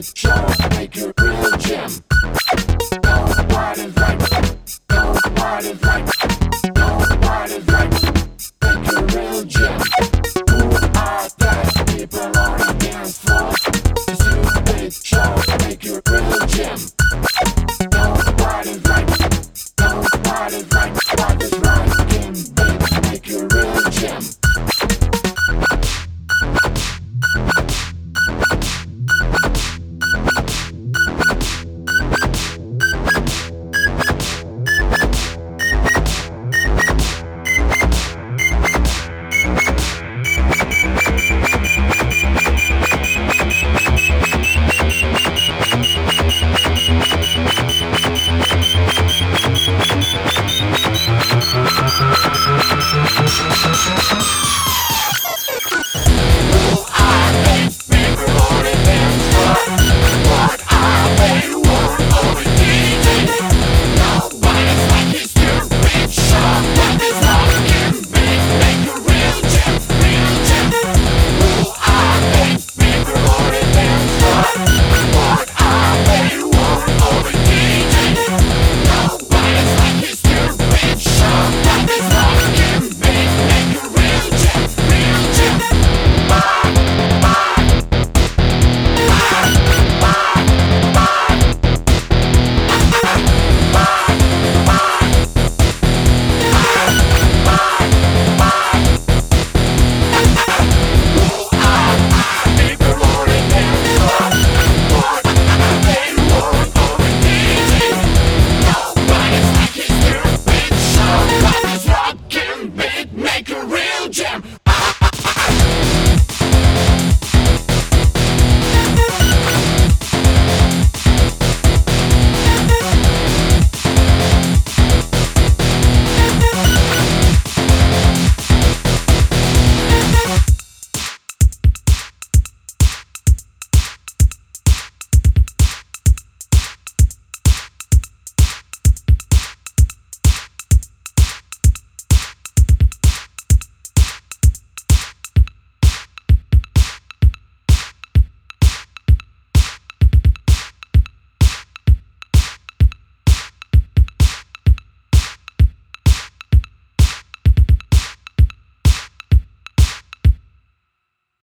It's Joe, make your real gem.